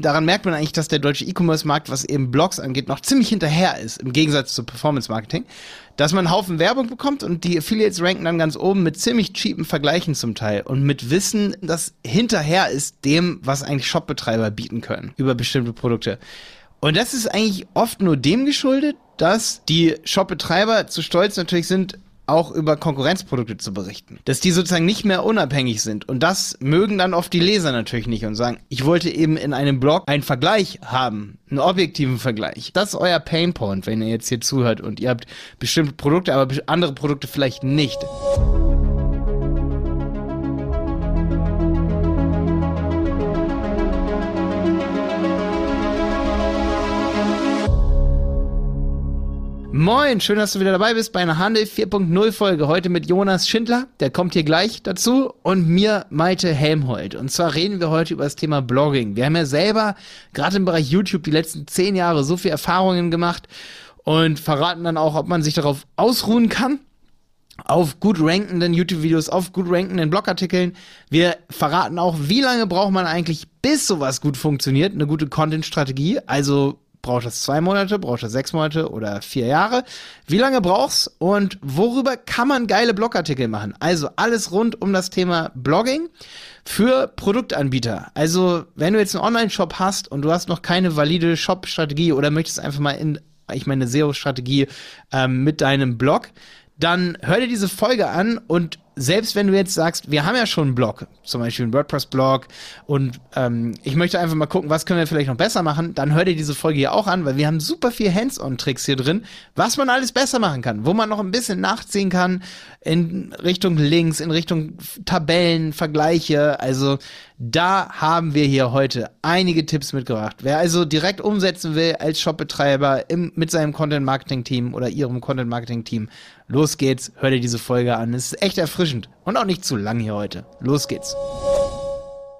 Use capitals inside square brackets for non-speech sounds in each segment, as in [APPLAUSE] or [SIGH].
daran merkt man eigentlich, dass der deutsche E-Commerce-Markt, was eben Blogs angeht, noch ziemlich hinterher ist, im Gegensatz zu Performance-Marketing. Dass man einen Haufen Werbung bekommt und die Affiliates ranken dann ganz oben mit ziemlich cheapen Vergleichen zum Teil und mit Wissen, das hinterher ist dem, was eigentlich Shopbetreiber bieten können über bestimmte Produkte. Und das ist eigentlich oft nur dem geschuldet, dass die Shopbetreiber zu stolz natürlich sind, auch über Konkurrenzprodukte zu berichten. Dass die sozusagen nicht mehr unabhängig sind. Und das mögen dann oft die Leser natürlich nicht und sagen, ich wollte eben in einem Blog einen Vergleich haben, einen objektiven Vergleich. Das ist euer Painpoint, wenn ihr jetzt hier zuhört und ihr habt bestimmte Produkte, aber andere Produkte vielleicht nicht. Moin, schön, dass du wieder dabei bist bei einer Handel 4.0 Folge. Heute mit Jonas Schindler, der kommt hier gleich dazu, und mir Malte Helmholt. Und zwar reden wir heute über das Thema Blogging. Wir haben ja selber gerade im Bereich YouTube die letzten zehn Jahre so viel Erfahrungen gemacht und verraten dann auch, ob man sich darauf ausruhen kann. Auf gut rankenden YouTube-Videos, auf gut rankenden Blogartikeln. Wir verraten auch, wie lange braucht man eigentlich, bis sowas gut funktioniert, eine gute Content-Strategie. Also Braucht das zwei Monate, braucht das sechs Monate oder vier Jahre? Wie lange brauchst und worüber kann man geile Blogartikel machen? Also alles rund um das Thema Blogging für Produktanbieter. Also wenn du jetzt einen Online-Shop hast und du hast noch keine valide Shop-Strategie oder möchtest einfach mal in, ich meine, SEO-Strategie ähm, mit deinem Blog, dann hör dir diese Folge an und selbst wenn du jetzt sagst, wir haben ja schon einen Blog, zum Beispiel einen WordPress-Blog und ähm, ich möchte einfach mal gucken, was können wir vielleicht noch besser machen, dann hör dir diese Folge hier auch an, weil wir haben super viel Hands-on-Tricks hier drin, was man alles besser machen kann, wo man noch ein bisschen nachziehen kann in Richtung Links, in Richtung Tabellen, Vergleiche. Also da haben wir hier heute einige Tipps mitgebracht. Wer also direkt umsetzen will als Shopbetreiber mit seinem Content-Marketing-Team oder ihrem Content-Marketing-Team, los geht's, hör dir diese Folge an. Es ist echt erfrischend. Und auch nicht zu lang hier heute. Los geht's.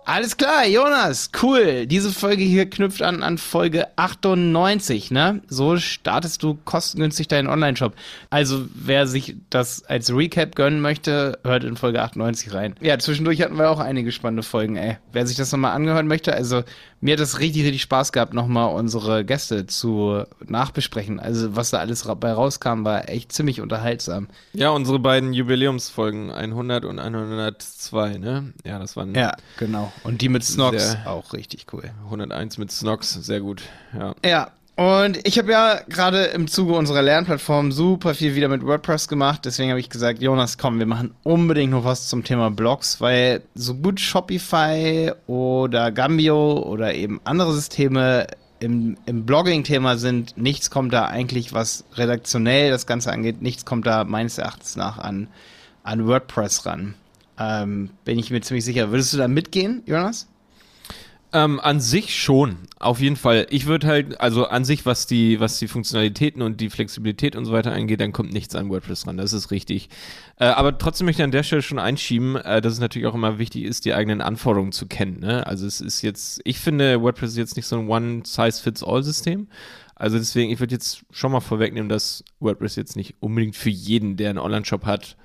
Alles klar, Jonas, cool. Diese Folge hier knüpft an an Folge 98, ne? So startest du kostengünstig deinen Online-Shop. Also, wer sich das als Recap gönnen möchte, hört in Folge 98 rein. Ja, zwischendurch hatten wir auch einige spannende Folgen, ey. Wer sich das nochmal angehören möchte, also mir hat es richtig, richtig Spaß gehabt, nochmal unsere Gäste zu nachbesprechen. Also, was da alles bei rauskam, war echt ziemlich unterhaltsam. Ja, unsere beiden Jubiläumsfolgen, 100 und 102, ne? Ja, das waren. Ja, genau. Und die mit Snox auch richtig cool. 101 mit Snox, sehr gut. Ja. Ja, und ich habe ja gerade im Zuge unserer Lernplattform super viel wieder mit WordPress gemacht. Deswegen habe ich gesagt, Jonas, komm, wir machen unbedingt noch was zum Thema Blogs, weil so gut Shopify oder Gambio oder eben andere Systeme im, im Blogging-Thema sind, nichts kommt da eigentlich, was redaktionell das Ganze angeht, nichts kommt da meines Erachtens nach an, an WordPress ran. Ähm, bin ich mir ziemlich sicher. Würdest du da mitgehen, Jonas? Ähm, an sich schon, auf jeden Fall. Ich würde halt, also an sich, was die, was die Funktionalitäten und die Flexibilität und so weiter angeht, dann kommt nichts an WordPress ran, das ist richtig. Äh, aber trotzdem möchte ich an der Stelle schon einschieben, äh, dass es natürlich auch immer wichtig ist, die eigenen Anforderungen zu kennen. Ne? Also es ist jetzt, ich finde, WordPress ist jetzt nicht so ein One-Size-Fits-All-System. Also deswegen, ich würde jetzt schon mal vorwegnehmen, dass WordPress jetzt nicht unbedingt für jeden, der einen Online-Shop hat,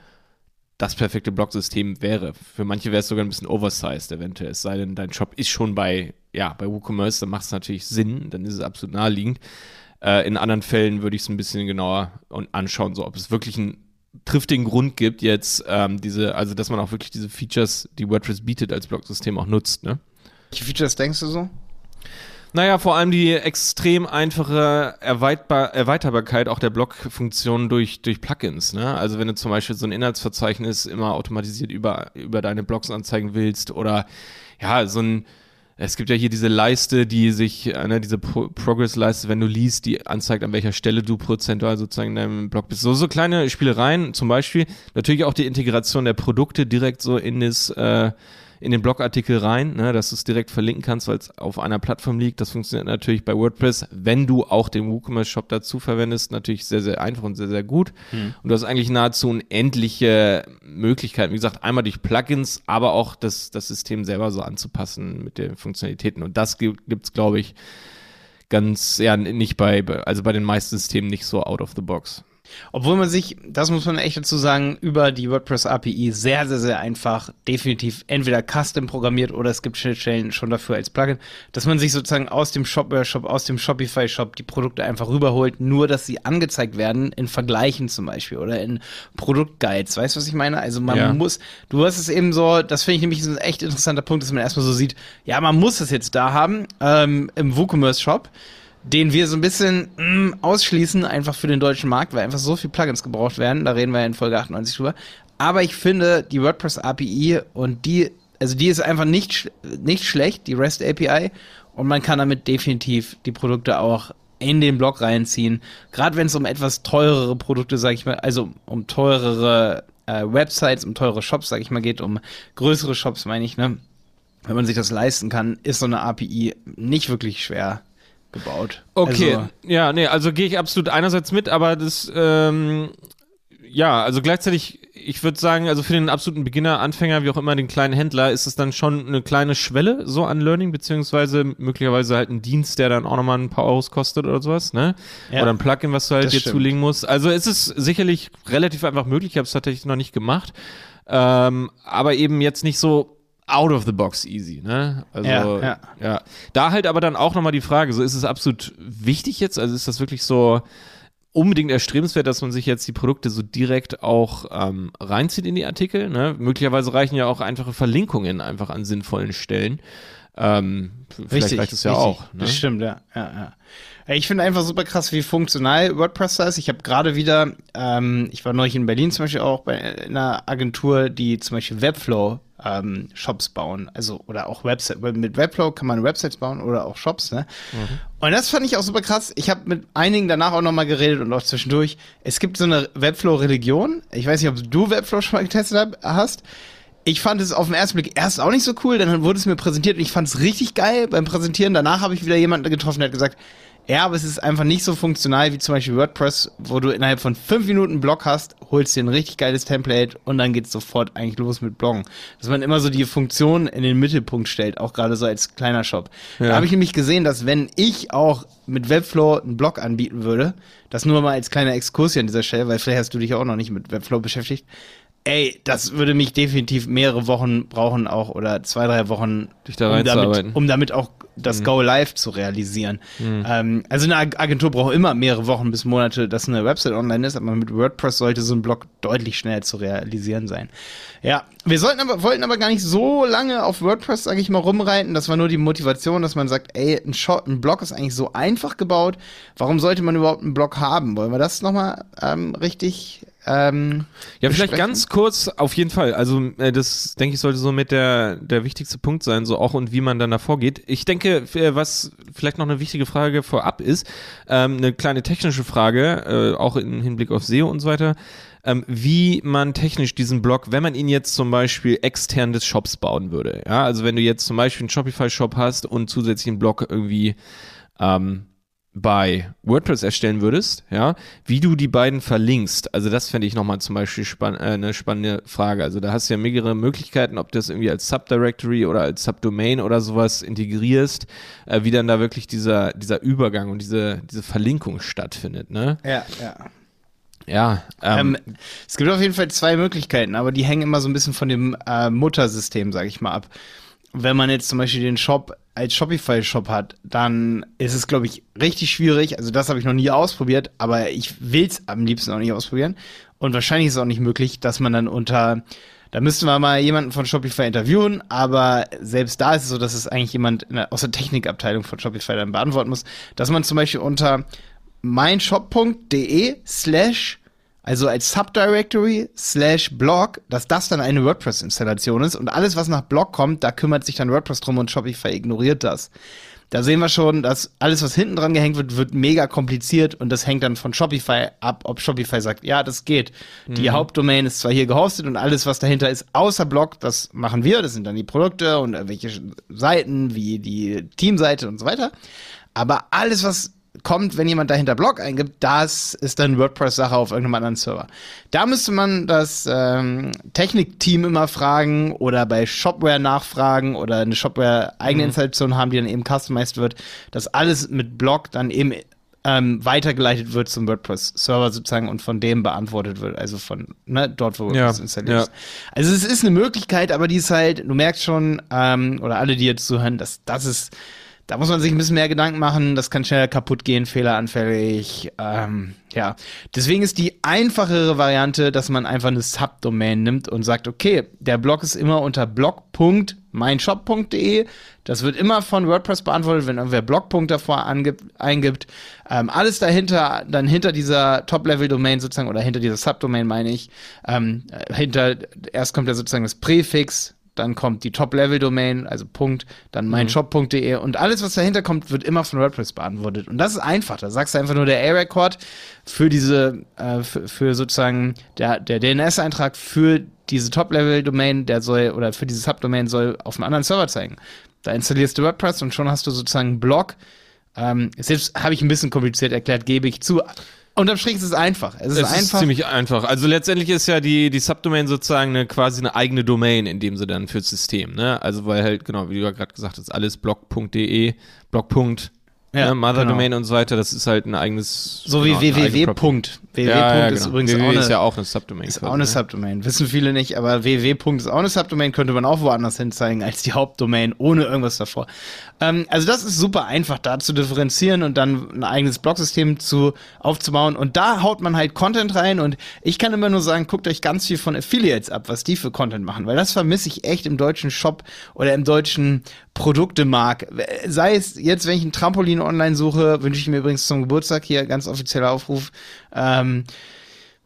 das perfekte Blocksystem wäre. Für manche wäre es sogar ein bisschen oversized eventuell, es sei denn, dein Shop ist schon bei, ja, bei WooCommerce, dann macht es natürlich Sinn, dann ist es absolut naheliegend. Äh, in anderen Fällen würde ich es ein bisschen genauer anschauen, so ob es wirklich einen triftigen Grund gibt, jetzt ähm, diese, also dass man auch wirklich diese Features, die WordPress bietet, als Blocksystem auch nutzt, ne? Welche Features denkst du so? Naja, vor allem die extrem einfache Erweitbar Erweiterbarkeit auch der Blockfunktion durch, durch Plugins. Ne? Also wenn du zum Beispiel so ein Inhaltsverzeichnis immer automatisiert über, über deine Blogs anzeigen willst oder ja, so ein es gibt ja hier diese Leiste, die sich, äh, ne, diese Pro Progress-Leiste, wenn du liest, die anzeigt, an welcher Stelle du prozentual sozusagen in deinem Blog bist. So, so kleine Spielereien zum Beispiel. Natürlich auch die Integration der Produkte direkt so in das, äh, in den Blogartikel rein, ne, dass du es direkt verlinken kannst, weil es auf einer Plattform liegt. Das funktioniert natürlich bei WordPress, wenn du auch den WooCommerce Shop dazu verwendest, natürlich sehr, sehr einfach und sehr, sehr gut. Hm. Und du hast eigentlich nahezu unendliche Möglichkeiten. Wie gesagt, einmal durch Plugins, aber auch das, das System selber so anzupassen mit den Funktionalitäten. Und das gibt es, glaube ich, ganz, ja, nicht bei, also bei den meisten Systemen nicht so out of the box. Obwohl man sich, das muss man echt dazu sagen, über die WordPress API sehr, sehr, sehr einfach definitiv entweder custom programmiert oder es gibt Schnittstellen schon dafür als Plugin, dass man sich sozusagen aus dem Shopware-Shop, aus dem Shopify-Shop die Produkte einfach rüberholt, nur dass sie angezeigt werden in Vergleichen zum Beispiel oder in Produktguides. Weißt du, was ich meine? Also man Ja. muss, du hast es eben so, das finde ich nämlich ein echt interessanter Punkt, dass man erstmal so sieht, ja, man muss es jetzt da haben, ähm, im WooCommerce-Shop den wir so ein bisschen mm, ausschließen, einfach für den deutschen Markt, weil einfach so viel Plugins gebraucht werden. Da reden wir ja in Folge 98 drüber. Aber ich finde, die WordPress API und die, also die ist einfach nicht, nicht schlecht, die REST API. Und man kann damit definitiv die Produkte auch in den Blog reinziehen. Gerade wenn es um etwas teurere Produkte, sag ich mal, also um teurere äh, Websites, um teure Shops, sag ich mal, geht, um größere Shops, meine ich, ne? Wenn man sich das leisten kann, ist so eine API nicht wirklich schwer gebaut. Okay, Also, ja, nee, also gehe ich absolut einerseits mit, aber das, ähm, ja, also gleichzeitig, ich würde sagen, also für den absoluten Beginner, Anfänger, wie auch immer, den kleinen Händler, ist es dann schon eine kleine Schwelle so an Learning, beziehungsweise möglicherweise halt ein Dienst, der dann auch nochmal ein paar Euros kostet oder sowas, ne? Ja. Oder ein Plugin, was du halt dir stimmt. zulegen musst. Also es ist sicherlich relativ einfach möglich, ich habe es tatsächlich noch nicht gemacht, ähm, aber eben jetzt nicht so out of the box easy, ne? Also Ja, ja. ja. Da halt aber dann auch nochmal die Frage, so ist es absolut wichtig jetzt? Also ist das wirklich so unbedingt erstrebenswert, dass man sich jetzt die Produkte so direkt auch ähm, reinzieht in die Artikel? Ne? Möglicherweise reichen ja auch einfache Verlinkungen einfach an sinnvollen Stellen. Ähm, vielleicht Richtig, reicht das ja richtig. auch. Ne? Das stimmt, ja. ja, ja. Ich finde einfach super krass, wie funktional WordPress da ist. Ich habe gerade wieder, ähm, ich war neulich in Berlin zum Beispiel auch bei einer Agentur, die zum Beispiel Webflow ähm, Shops bauen. Also, oder auch Website. Mit Webflow kann man Websites bauen oder auch Shops, ne? Und das fand ich auch super krass. Ich habe mit einigen danach auch nochmal geredet und auch zwischendurch. Es gibt so eine Webflow-Religion. Ich weiß nicht, ob du Webflow schon mal getestet hast. Ich fand es auf den ersten Blick erst auch nicht so cool, dann wurde es mir präsentiert und ich fand es richtig geil beim Präsentieren. Danach habe ich wieder jemanden getroffen, der hat gesagt, ja, aber es ist einfach nicht so funktional wie zum Beispiel WordPress, wo du innerhalb von fünf Minuten einen Blog hast, holst dir ein richtig geiles Template und dann geht's sofort eigentlich los mit Bloggen. Dass man immer so die Funktion in den Mittelpunkt stellt, auch gerade so als kleiner Shop. Da Ja. habe ich nämlich gesehen, dass wenn ich auch mit Webflow einen Blog anbieten würde, das nur mal als kleiner Exkurs hier an dieser Stelle, weil vielleicht hast du dich auch noch nicht mit Webflow beschäftigt, Ey, das würde mich definitiv mehrere Wochen brauchen auch oder zwei, drei Wochen, da um, damit, um damit auch das Go Live zu realisieren. Ähm, also eine Ag- Agentur braucht immer mehrere Wochen bis Monate, dass eine Website online ist, aber mit WordPress sollte so ein Blog deutlich schneller zu realisieren sein. Ja, wir sollten aber, wollten aber gar nicht so lange auf WordPress, sage ich mal, rumreiten. Das war nur die Motivation, dass man sagt, ey, ein, Shop, ein Blog ist eigentlich so einfach gebaut. Warum sollte man überhaupt einen Blog haben? Wollen wir das nochmal ähm, richtig ähm, Ja, vielleicht besprechen? ganz kurz, auf jeden Fall. Also, äh, das denke ich, sollte so mit der, der wichtigste Punkt sein, so auch und wie man dann da vorgeht. Ich denke, äh, was vielleicht noch eine wichtige Frage vorab ist, ähm, eine kleine technische Frage, äh, auch im Hinblick auf SEO und so weiter, ähm, wie man technisch diesen Blog, wenn man ihn jetzt zum Beispiel extern des Shops bauen würde. Ja, also wenn du jetzt zum Beispiel einen Shopify-Shop hast und zusätzlich einen Blog irgendwie ähm, bei WordPress erstellen würdest, ja, wie du die beiden verlinkst. Also das fände ich nochmal zum Beispiel spann äh, eine spannende Frage. Also da hast du ja mehrere Möglichkeiten, ob du das irgendwie als Subdirectory oder als Subdomain oder sowas integrierst, äh, wie dann da wirklich dieser, dieser Übergang und diese, diese Verlinkung stattfindet, ne? Ja, ja. Ja, ähm, Ähm, es gibt auf jeden Fall zwei Möglichkeiten, aber die hängen immer so ein bisschen von dem äh, Muttersystem, sag ich mal, ab. Wenn man jetzt zum Beispiel den Shop als Shopify-Shop hat, dann ist es, glaube ich, richtig schwierig. Also das habe ich noch nie ausprobiert, aber ich will es am liebsten auch nicht ausprobieren. Und wahrscheinlich ist es auch nicht möglich, dass man dann unter da müssten wir mal jemanden von Shopify interviewen, aber selbst da ist es so, dass es eigentlich jemand aus der Technikabteilung von Shopify dann beantworten muss, dass man zum Beispiel unter meinshop.de slash also als Subdirectory slash Blog, dass das dann eine WordPress-Installation ist und alles, was nach Blog kommt, da kümmert sich dann WordPress drum und Shopify ignoriert das. Da sehen wir schon, dass alles, was hinten dran gehängt wird, wird mega kompliziert und das hängt dann von Shopify ab, ob Shopify sagt, ja, das geht. Die Hauptdomain ist zwar hier gehostet und alles, was dahinter ist, außer Blog, das machen wir, das sind dann die Produkte und welche Seiten, wie die Teamseite und so weiter. Aber alles, was kommt, wenn jemand dahinter Blog eingibt, das ist dann WordPress-Sache auf irgendeinem anderen Server. Da müsste man das ähm, Technikteam immer fragen oder bei Shopware nachfragen oder eine Shopware eigene Installation haben, die dann eben customized wird, dass alles mit Blog dann eben ähm, weitergeleitet wird zum WordPress-Server sozusagen und von dem beantwortet wird, also von ne, dort, wo WordPress Ja, installiert ist. ja. Also es ist eine Möglichkeit, aber die ist halt, du merkst schon, ähm, oder alle, die jetzt zuhören, dass das ist, da muss man sich ein bisschen mehr Gedanken machen, das kann schnell kaputt gehen, fehleranfällig, ähm, ja. Deswegen ist die einfachere Variante, dass man einfach eine Subdomain nimmt und sagt, okay, der Blog ist immer unter blog.meinshop.de. Das wird immer von WordPress beantwortet, wenn irgendwer Blogpunkt davor angibt, eingibt. Ähm, alles dahinter, dann hinter dieser Top-Level-Domain sozusagen, oder hinter dieser Subdomain meine ich, ähm, äh, hinter, erst kommt ja sozusagen das Präfix, dann kommt die Top-Level-Domain, also Punkt, dann meinshop.de und alles, was dahinter kommt, wird immer von WordPress beantwortet. Und das ist einfach. Da sagst du einfach nur der A-Record für diese, äh, für, für sozusagen der, der DNS-Eintrag für diese Top-Level-Domain, der soll, oder für diese Subdomain soll auf einem anderen Server zeigen. Da installierst du WordPress und schon hast du sozusagen einen Blog. Ähm, selbst habe ich ein bisschen kompliziert erklärt, gebe ich zu. Unterm Strich ist es einfach. Es ist Es ist einfach. ziemlich einfach. Also letztendlich ist ja die, die Subdomain sozusagen eine, quasi eine eigene Domain in dem sie dann fürs System, ne? Also weil halt, genau, wie du ja gerade gesagt hast, alles blog.de, blog. Ja, ne, Mother genau. Domain und so weiter, das ist halt ein eigenes. so genau, wie www. Punkt. www. Ja, ja, ist genau. übrigens www auch eine, ist ja auch eine Subdomain. Ist quasi, auch eine ne? Subdomain. Wissen viele nicht, aber www. ist auch eine Subdomain, könnte man auch woanders hinzeigen als die Hauptdomain, ohne irgendwas davor. Ähm, also das ist super einfach, da zu differenzieren und dann ein eigenes Blogsystem zu aufzubauen. Und da haut man halt Content rein und ich kann immer nur sagen, guckt euch ganz viel von Affiliates ab, was die für Content machen, weil das vermisse ich echt im deutschen Shop oder im deutschen Produktemarkt. Sei es jetzt, wenn ich ein Trampolin online suche, wünsche ich mir übrigens zum Geburtstag hier ganz offizieller Aufruf. Ähm,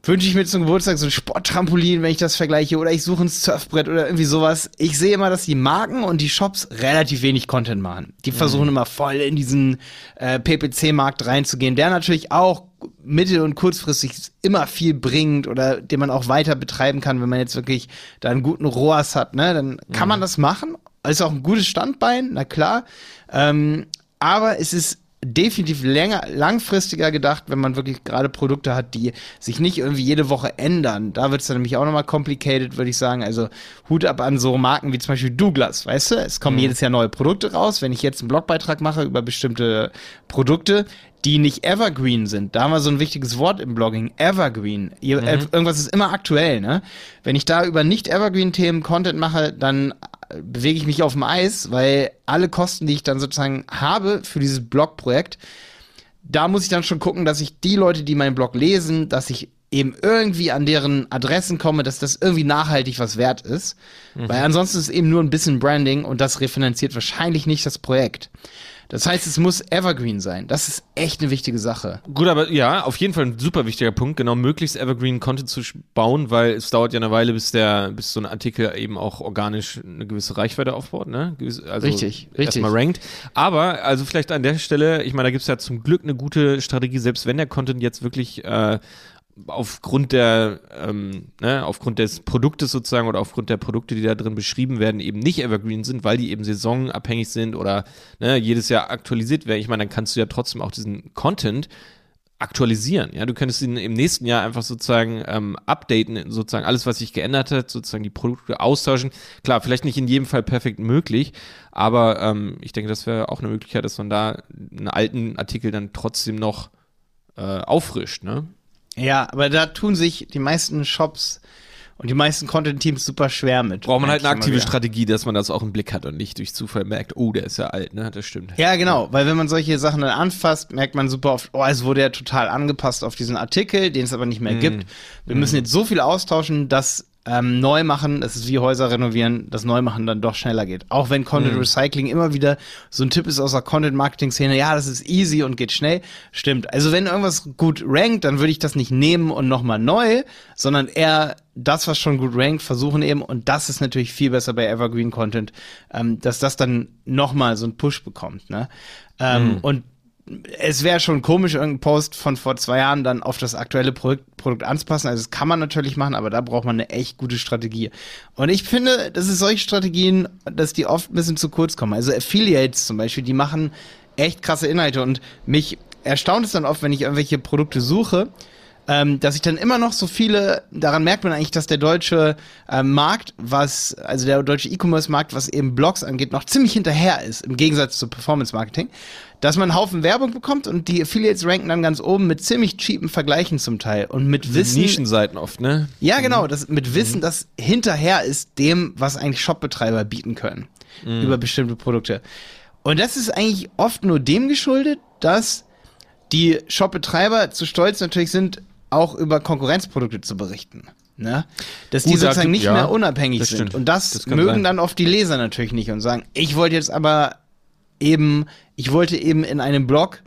wünsche ich mir zum Geburtstag so ein Sporttrampolin, wenn ich das vergleiche, oder ich suche ein Surfbrett oder irgendwie sowas. Ich sehe immer, dass die Marken und die Shops relativ wenig Content machen. Die versuchen immer voll in diesen äh, PPC-Markt reinzugehen, der natürlich auch mittel- und kurzfristig immer viel bringt oder den man auch weiter betreiben kann, wenn man jetzt wirklich da einen guten ROAS hat, ne, dann kann man das machen. Ist auch ein gutes Standbein, na klar. Ähm, aber es ist definitiv länger, langfristiger gedacht, wenn man wirklich gerade Produkte hat, die sich nicht irgendwie jede Woche ändern. Da wird es dann nämlich auch nochmal complicated, würde ich sagen. Also Hut ab an so Marken wie zum Beispiel Douglas, weißt du? Es kommen jedes Jahr neue Produkte raus. Wenn ich jetzt einen Blogbeitrag mache über bestimmte Produkte, die nicht evergreen sind. Da haben wir so ein wichtiges Wort im Blogging, evergreen. Äh, irgendwas ist immer aktuell, ne? Wenn ich da über nicht evergreen Themen Content mache, dann bewege ich mich auf dem Eis, weil alle Kosten, die ich dann sozusagen habe für dieses Blogprojekt, da muss ich dann schon gucken, dass ich die Leute, die meinen Blog lesen, dass ich eben irgendwie an deren Adressen komme, dass das irgendwie nachhaltig was wert ist. Weil ansonsten ist es eben nur ein bisschen Branding und das refinanziert wahrscheinlich nicht das Projekt. Das heißt, es muss evergreen sein. Das ist echt eine wichtige Sache. Gut, aber ja, auf jeden Fall ein super wichtiger Punkt, genau, möglichst Evergreen Content zu bauen, weil es dauert ja eine Weile, bis der, bis so ein Artikel eben auch organisch eine gewisse Reichweite aufbaut, ne? Gewiss- Also Richtig, richtig. Erstmal rankt. Aber, also vielleicht an der Stelle, ich meine, da gibt's ja zum Glück eine gute Strategie, selbst wenn der Content jetzt wirklich äh, aufgrund der, ähm, ne, aufgrund des Produktes sozusagen oder aufgrund der Produkte, die da drin beschrieben werden, eben nicht evergreen sind, weil die eben saisonabhängig sind oder ne, jedes Jahr aktualisiert werden. Ich meine, dann kannst du ja trotzdem auch diesen Content aktualisieren. Ja, du könntest ihn im nächsten Jahr einfach sozusagen ähm, updaten, sozusagen alles, was sich geändert hat, sozusagen die Produkte austauschen. Klar, vielleicht nicht in jedem Fall perfekt möglich, aber ähm, ich denke, das wäre auch eine Möglichkeit, dass man da einen alten Artikel dann trotzdem noch äh, auffrischt, ne? Ja, aber da tun sich die meisten Shops und die meisten Content-Teams super schwer mit. Braucht man halt eine aktive. Strategie, dass man das auch im Blick hat und nicht durch Zufall merkt, oh, der ist ja alt, ne? Das stimmt. Ja, genau, weil wenn man solche Sachen dann anfasst, merkt man super oft, oh, es wurde ja total angepasst auf diesen Artikel, den es aber nicht mehr Mhm. gibt. Wir müssen jetzt so viel austauschen, dass ähm, neu machen, das ist wie Häuser renovieren, das Neumachen dann doch schneller geht. Auch wenn Content Mhm. Recycling immer wieder so ein Tipp ist aus der Content Marketing Szene, ja, das ist easy und geht schnell. Stimmt. Also wenn irgendwas gut rankt, dann würde ich das nicht nehmen und nochmal neu, sondern eher das, was schon gut rankt, versuchen eben, und das ist natürlich viel besser bei Evergreen Content, ähm, dass das dann nochmal so einen Push bekommt, ne? Ähm, Und es wäre schon komisch, irgendeinen Post von vor zwei Jahren dann auf das aktuelle Produkt, Produkt anzupassen. Also das kann man natürlich machen, aber da braucht man eine echt gute Strategie. Und ich finde, das ist solche Strategien, dass die oft ein bisschen zu kurz kommen. Also Affiliates zum Beispiel, die machen echt krasse Inhalte und mich erstaunt es dann oft, wenn ich irgendwelche Produkte suche, ähm, dass ich dann immer noch so viele, daran merkt man eigentlich, dass der deutsche äh, Markt, was, also der deutsche E-Commerce-Markt, was eben Blogs angeht, noch ziemlich hinterher ist, im Gegensatz zu Performance-Marketing. Dass man einen Haufen Werbung bekommt und die Affiliates ranken dann ganz oben mit ziemlich cheapen Vergleichen zum Teil und mit Wissen. Nischenseiten oft, ne? Ja, genau, das mit Wissen, das hinterher ist dem, was eigentlich Shopbetreiber bieten können über bestimmte Produkte. Und das ist eigentlich oft nur dem geschuldet, dass die Shopbetreiber zu stolz natürlich sind, auch über Konkurrenzprodukte zu berichten. Ne? Dass die Gut, da sozusagen nicht ja, mehr unabhängig sind. stimmt. Und das, Das mögen sein. dann oft die Leser natürlich nicht und sagen, ich wollte jetzt aber eben, ich wollte eben in einem Blog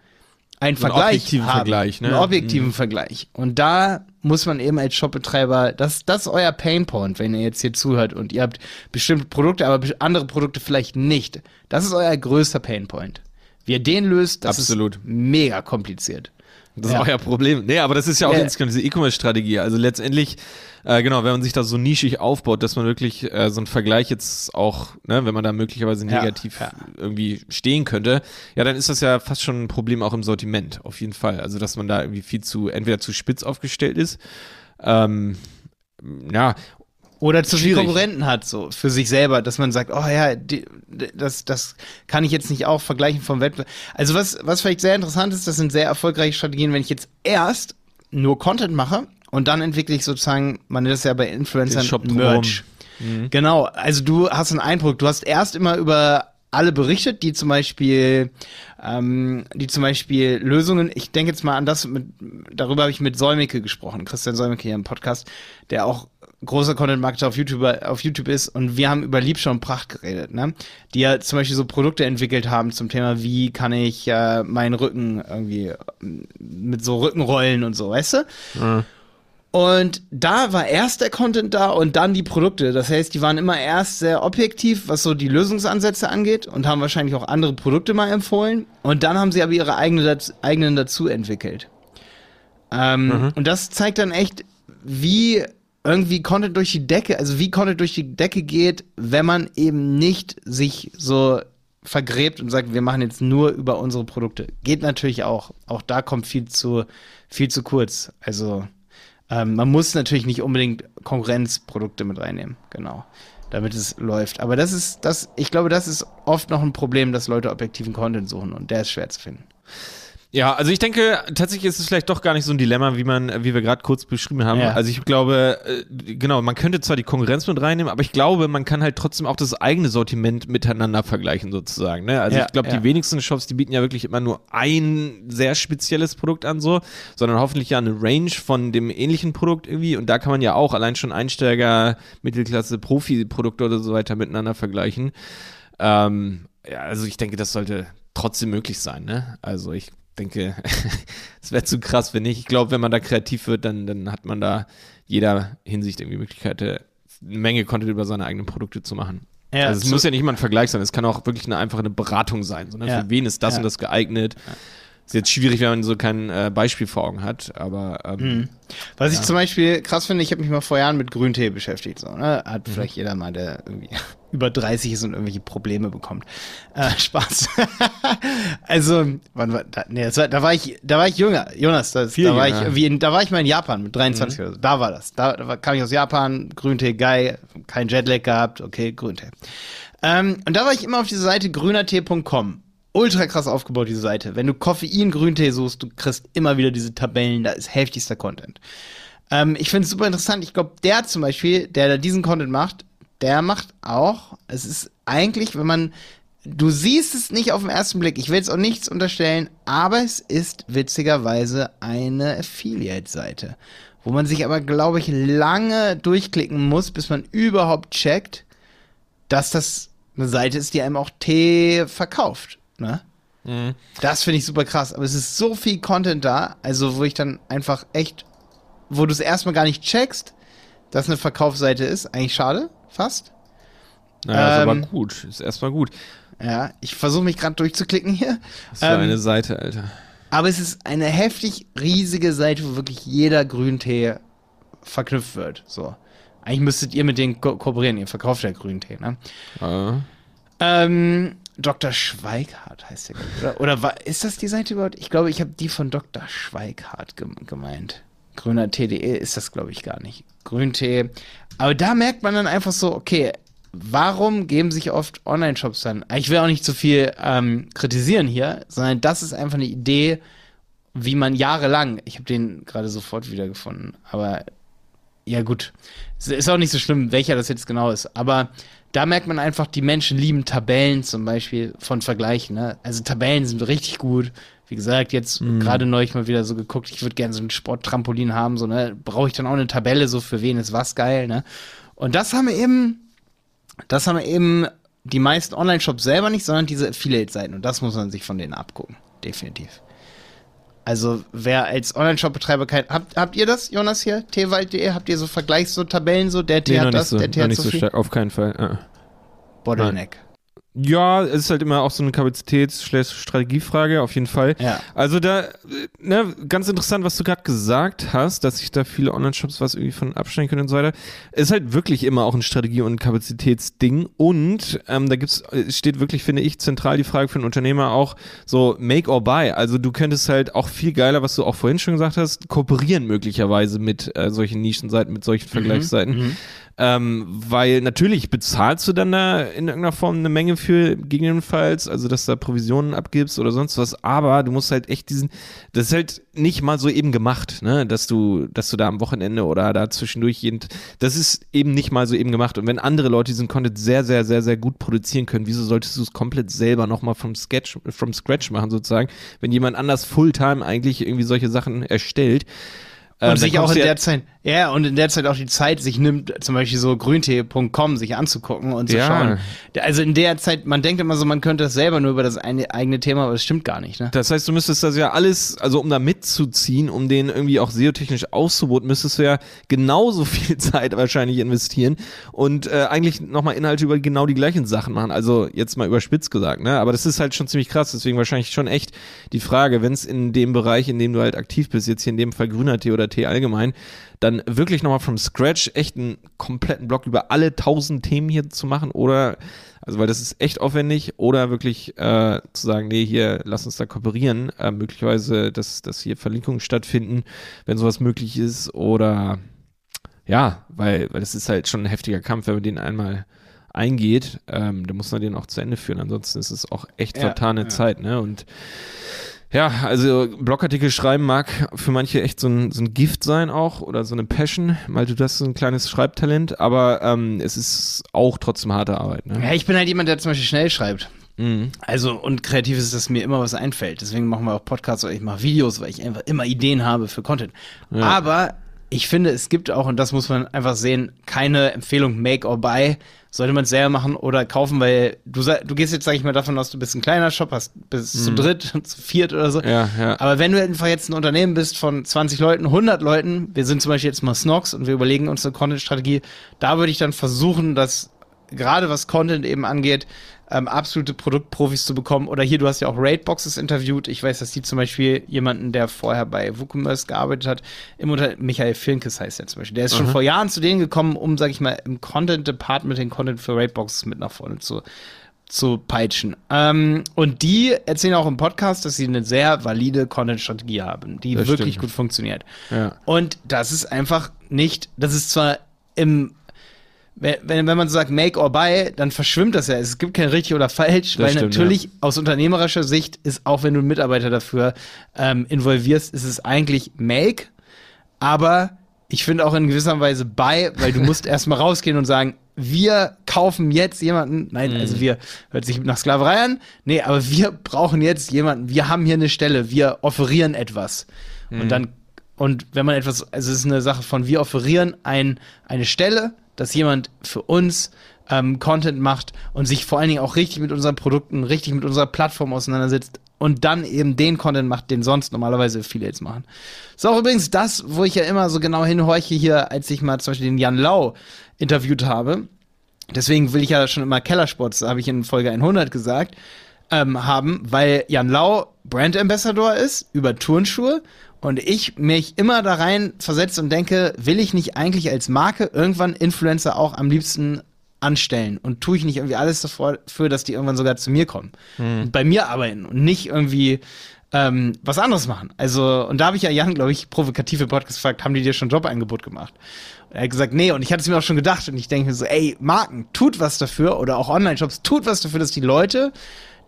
einen Vergleich objektiven haben, Vergleich, ne? einen objektiven Vergleich. Und da muss man eben als Shopbetreiber, das, das ist euer Painpoint, wenn ihr jetzt hier zuhört und ihr habt bestimmte Produkte, aber be- andere Produkte vielleicht nicht. Das ist euer größter Painpoint. Wie ihr den löst, das Absolut. ist mega kompliziert. Das Ja. ist euer Problem. Nee, aber das ist ja auch Ja. insgesamt diese E-Commerce-Strategie. Also letztendlich, äh, genau, wenn man sich da so nischig aufbaut, dass man wirklich äh, so einen Vergleich jetzt auch, ne, wenn man da möglicherweise negativ ja. irgendwie stehen könnte, ja, dann ist das ja fast schon ein Problem auch im Sortiment, auf jeden Fall. Also, dass man da irgendwie viel zu, entweder zu spitz aufgestellt ist, ähm, ja, Oder zu viele Schwierig. Konkurrenten hat, so für sich selber, dass man sagt, oh ja, die, das, das kann ich jetzt nicht auch vergleichen vom Wettbewerb. Also was, was vielleicht sehr interessant ist, das sind sehr erfolgreiche Strategien, wenn ich jetzt erst nur Content mache und dann entwickle ich sozusagen, man nennt das ja bei Influencern Merch. drumherum. Genau, also du hast einen Eindruck, du hast erst immer über alle berichtet, die zum Beispiel, ähm, die zum Beispiel Lösungen, ich denke jetzt mal an das, mit, darüber habe ich mit Solmecke gesprochen, Christian Solmecke hier im Podcast, der auch großer Content-Marketer auf YouTube, auf YouTube ist und wir haben über Liebschau und Pracht geredet, ne? Die ja zum Beispiel so Produkte entwickelt haben zum Thema, wie kann ich äh, meinen Rücken irgendwie äh, mit so Rückenrollen und so, weißt du? Und da war erst der Content da und dann die Produkte. Das heißt, die waren immer erst sehr objektiv, was so die Lösungsansätze angeht und haben wahrscheinlich auch andere Produkte mal empfohlen. Und dann haben sie aber ihre eigene, eigenen dazu entwickelt. Ähm, Und das zeigt dann echt, wie irgendwie Content durch die Decke, also wie Content durch die Decke geht, wenn man eben nicht sich so vergräbt und sagt, wir machen jetzt nur über unsere Produkte. Geht natürlich auch. Auch da kommt viel zu, viel zu kurz. Also, ähm, man muss natürlich nicht unbedingt Konkurrenzprodukte mit reinnehmen, genau, damit es läuft. Aber das ist, das, ich glaube, das ist oft noch ein Problem, dass Leute objektiven Content suchen und der ist schwer zu finden. Ja, also ich denke, tatsächlich ist es vielleicht doch gar nicht so ein Dilemma, wie man, wie wir gerade kurz beschrieben haben. Ja. Also ich glaube, äh, genau, man könnte zwar die Konkurrenz mit reinnehmen, aber ich glaube, man kann halt trotzdem auch das eigene Sortiment miteinander vergleichen sozusagen. Ne? Also Ja, ich glaube, ja. die wenigsten Shops, die bieten ja wirklich immer nur ein sehr spezielles Produkt an, so, sondern hoffentlich ja eine Range von dem ähnlichen Produkt irgendwie. Und da kann man ja auch allein schon Einsteiger, Mittelklasse, Profi-Produkte oder so weiter miteinander vergleichen. Ähm, ja, also ich denke, das sollte trotzdem möglich sein, ne? Also ich denke, [LAUGHS] es wäre zu krass, wenn nicht. Ich glaube, wenn man da kreativ wird, dann, dann hat man da jeder Hinsicht irgendwie Möglichkeit, eine Menge Content über seine eigenen Produkte zu machen. Ja, also es muss ja nicht mal ein Vergleich sein, es kann auch wirklich eine einfache eine Beratung sein, sondern Ja. für wen ist das Ja. und das geeignet. Ist jetzt schwierig, wenn man so kein äh, Beispiel vor Augen hat, aber Mhm. ähm, Was ich zum Beispiel krass finde, ich habe mich mal vor Jahren mit Grüntee beschäftigt. So, ne? Hat Mhm. vielleicht jeder mal, der irgendwie über 30 ist und irgendwelche Probleme bekommt. Äh, [LAUGHS] Spaß. also, wann war, da, nee, war, da war ich, da war ich jünger. Jonas, das, da war ich irgendwie in, da war ich mal in Japan mit 23 Mhm. oder so. Da war das. Da, da kam ich aus Japan, Grüntee, geil, kein Jetlag gehabt, okay, Grüntee. Ähm, und da war ich immer auf dieser Seite grünertee.com. Ultra krass aufgebaut, diese Seite. Wenn du Koffein, Grüntee suchst, du kriegst immer wieder diese Tabellen, da ist heftigster Content. Ähm, ich finde es super interessant. Ich glaube, der zum Beispiel, der da diesen Content macht, der macht auch, es ist eigentlich, wenn man, du siehst es nicht auf den ersten Blick, ich will jetzt auch nichts unterstellen, aber es ist witzigerweise eine Affiliate-Seite, wo man sich aber, glaube ich, lange durchklicken muss, bis man überhaupt checkt, dass das eine Seite ist, die einem auch Tee verkauft. Ne? Mhm. Das finde ich super krass. Aber es ist so viel Content da, also wo ich dann einfach echt, wo du es erstmal gar nicht checkst, dass eine Verkaufsseite ist. Eigentlich schade, fast. naja, ist Ähm, aber gut, ist erstmal gut. Ja, ich versuche mich gerade durchzuklicken hier. Das ist für ähm, eine Seite, Alter. Aber es ist eine heftig riesige Seite, wo wirklich jeder Grüntee verknüpft wird. So. Eigentlich müsstet ihr mit denen ko kooperieren. Ihr verkauft ja Grüntee, ne? Äh. Ähm, Dr. Schweighardt heißt der, oder? Oder war, ist das die Seite überhaupt? Ich glaube, ich habe die von Dr. Schweighardt gem gemeint. grüner Tee.de ist das, glaube ich, gar nicht. Grüntee. Aber da merkt man dann einfach so, okay, warum geben sich oft Online-Shops dann? Ich will auch nicht zu viel ähm, kritisieren hier, sondern das ist einfach eine Idee, wie man jahrelang, ich habe den gerade sofort wiedergefunden, aber ja gut, es ist auch nicht so schlimm, welcher das jetzt genau ist, aber da merkt man einfach, die Menschen lieben Tabellen zum Beispiel von Vergleichen. Ne? Also Tabellen sind richtig gut. Wie gesagt, jetzt mhm. gerade neulich mal wieder so geguckt, ich würde gerne so ein Sporttrampolin haben, so, ne? Brauche ich dann auch eine Tabelle, so für wen ist was geil, ne? Und das haben wir eben, das haben wir eben die meisten Online-Shops selber nicht, sondern diese Affiliate-Seiten. Und das muss man sich von denen abgucken. Definitiv. Also wer als Online-Shop-Betreiber kein. Habt, habt ihr das, Jonas hier? Tewald.de? Habt ihr so Vergleichs so Tabellen so? Der T nee, hat das, so, der T hat so, so stark, auf keinen Fall. Uh. Bottleneck. Nein. Ja, es ist halt immer auch so eine Kapazitäts-Strategiefrage, auf jeden Fall. Ja. Also da, ne, ganz interessant, was du gerade gesagt hast, dass sich da viele Online-Shops was irgendwie von abstellen können und so weiter. Ist halt wirklich immer auch ein Strategie- und Kapazitätsding. Und ähm, da gibt's, steht wirklich, finde ich, zentral die Frage für einen Unternehmer auch so make or buy. Also du könntest halt auch viel geiler, was du auch vorhin schon gesagt hast, kooperieren möglicherweise mit äh, solchen Nischenseiten, mit solchen mhm, Vergleichsseiten. Mhm, ähm, weil natürlich bezahlst du dann da in irgendeiner Form eine Menge für gegebenenfalls, also dass da Provisionen abgibst oder sonst was, aber du musst halt echt diesen, das ist halt nicht mal so eben gemacht, ne, dass du, dass du da am Wochenende oder da zwischendurch jeden, das ist eben nicht mal so eben gemacht. Und wenn andere Leute diesen Content sehr, sehr, sehr, sehr gut produzieren können, wieso solltest du es komplett selber nochmal vom Sketch, from Scratch machen sozusagen, wenn jemand anders Fulltime eigentlich irgendwie solche Sachen erstellt, und ähm, sich auch in der Zeit, ja, und in der Zeit auch die Zeit sich nimmt, zum Beispiel so grüntee.com sich anzugucken und zu ja. schauen. Also in der Zeit, man denkt immer so, man könnte das selber nur über das eine, eigene Thema, aber das stimmt gar nicht, ne? Das heißt, du müsstest das ja alles, also um da mitzuziehen, um den irgendwie auch SEO-technisch auszuboten, müsstest du ja genauso [LAUGHS] viel Zeit wahrscheinlich investieren und äh, eigentlich nochmal Inhalte über genau die gleichen Sachen machen. Also jetzt mal überspitzt gesagt, ne? Aber das ist halt schon ziemlich krass, deswegen wahrscheinlich schon echt die Frage, wenn es in dem Bereich, in dem du halt aktiv bist, jetzt hier in dem Fall Grüner-Tee oder Tee allgemein, dann wirklich nochmal from scratch echt einen kompletten Blog über alle tausend Themen hier zu machen oder, also weil das ist echt aufwendig oder wirklich äh, zu sagen, nee, hier, lass uns da kooperieren, äh, möglicherweise, dass, dass hier Verlinkungen stattfinden, wenn sowas möglich ist oder ja, weil, weil das ist halt schon ein heftiger Kampf, wenn man den einmal eingeht, ähm, da muss man den auch zu Ende führen. Ansonsten ist es auch echt ja, vertane ja. Zeit, ne? Und ja, also Blogartikel schreiben mag für manche echt so ein, so ein Gift sein auch oder so eine Passion, weil du das so ein kleines Schreibtalent, aber ähm, es ist auch trotzdem harte Arbeit. Ne? Ja, ich bin halt jemand, der zum Beispiel schnell schreibt. Mhm. Also, und kreativ ist, dass mir immer was einfällt. Deswegen machen wir auch Podcasts oder ich mache Videos, weil ich einfach immer Ideen habe für Content. Ja. Aber ich finde, es gibt auch, und das muss man einfach sehen, keine Empfehlung Make or Buy. Sollte man es selber machen oder kaufen, weil du, du gehst jetzt, sag ich mal, davon aus, du bist ein kleiner Shop, hast bis mhm. zu dritt, [LAUGHS] zu viert oder so. Ja, ja. Aber wenn du einfach jetzt ein Unternehmen bist von 20 Leuten, 100 Leuten, wir sind zum Beispiel jetzt mal Snox und wir überlegen uns eine Content-Strategie, da würde ich dann versuchen, dass gerade was Content eben angeht, ähm, absolute Produktprofis zu bekommen. Oder hier, du hast ja auch Raidboxes interviewt. Ich weiß, dass die zum Beispiel jemanden, der vorher bei WooCommerce gearbeitet hat, im Unter Michael Filnkes heißt der zum Beispiel. Der ist schon Aha. vor Jahren zu denen gekommen, um, sag ich mal, im Content-Department den Content für Raidboxes mit nach vorne zu zu peitschen. Ähm, und die erzählen auch im Podcast, dass sie eine sehr valide Content-Strategie haben, die das wirklich stimmt. gut funktioniert. Ja. Und das ist einfach nicht, das ist zwar im wenn, wenn man so sagt Make or Buy, dann verschwimmt das ja. Es gibt kein richtig oder falsch, das weil stimmt, natürlich ja. aus unternehmerischer Sicht ist, auch wenn du einen Mitarbeiter dafür ähm, involvierst, ist es eigentlich Make, aber ich finde auch in gewisser Weise Buy, weil du musst [LAUGHS] erstmal rausgehen und sagen, wir kaufen jetzt jemanden, nein, also mhm. also wir, hört sich nach Sklaverei an, nee, aber wir brauchen jetzt jemanden, wir haben hier eine Stelle, wir offerieren etwas. Mhm. Und dann, und wenn man etwas, also es ist eine Sache von, wir offerieren ein, eine Stelle, dass jemand für uns ähm, Content macht und sich vor allen Dingen auch richtig mit unseren Produkten, richtig mit unserer Plattform auseinandersetzt und dann eben den Content macht, den sonst normalerweise Affiliates machen. ist auch übrigens das, wo ich ja immer so genau hinhorche hier, als ich mal zum Beispiel den Jan Lau interviewt habe. Deswegen will ich ja schon immer Kellersports, habe ich in Folge 100 gesagt, ähm, haben, weil Jan Lau Brand Ambassador ist über Turnschuhe und ich mich immer da rein versetze und denke, will ich nicht eigentlich als Marke irgendwann Influencer auch am liebsten anstellen und tue ich nicht irgendwie alles dafür, dass die irgendwann sogar zu mir kommen hm. und bei mir arbeiten und nicht irgendwie ähm, was anderes machen. Also, und da habe ich ja Jan, glaube ich, provokative Podcast gefragt, haben die dir schon ein Jobangebot gemacht? Und er hat gesagt, nee, und ich hatte es mir auch schon gedacht und ich denke mir so, ey, Marken, tut was dafür oder auch Online-Shops, tut was dafür, dass die Leute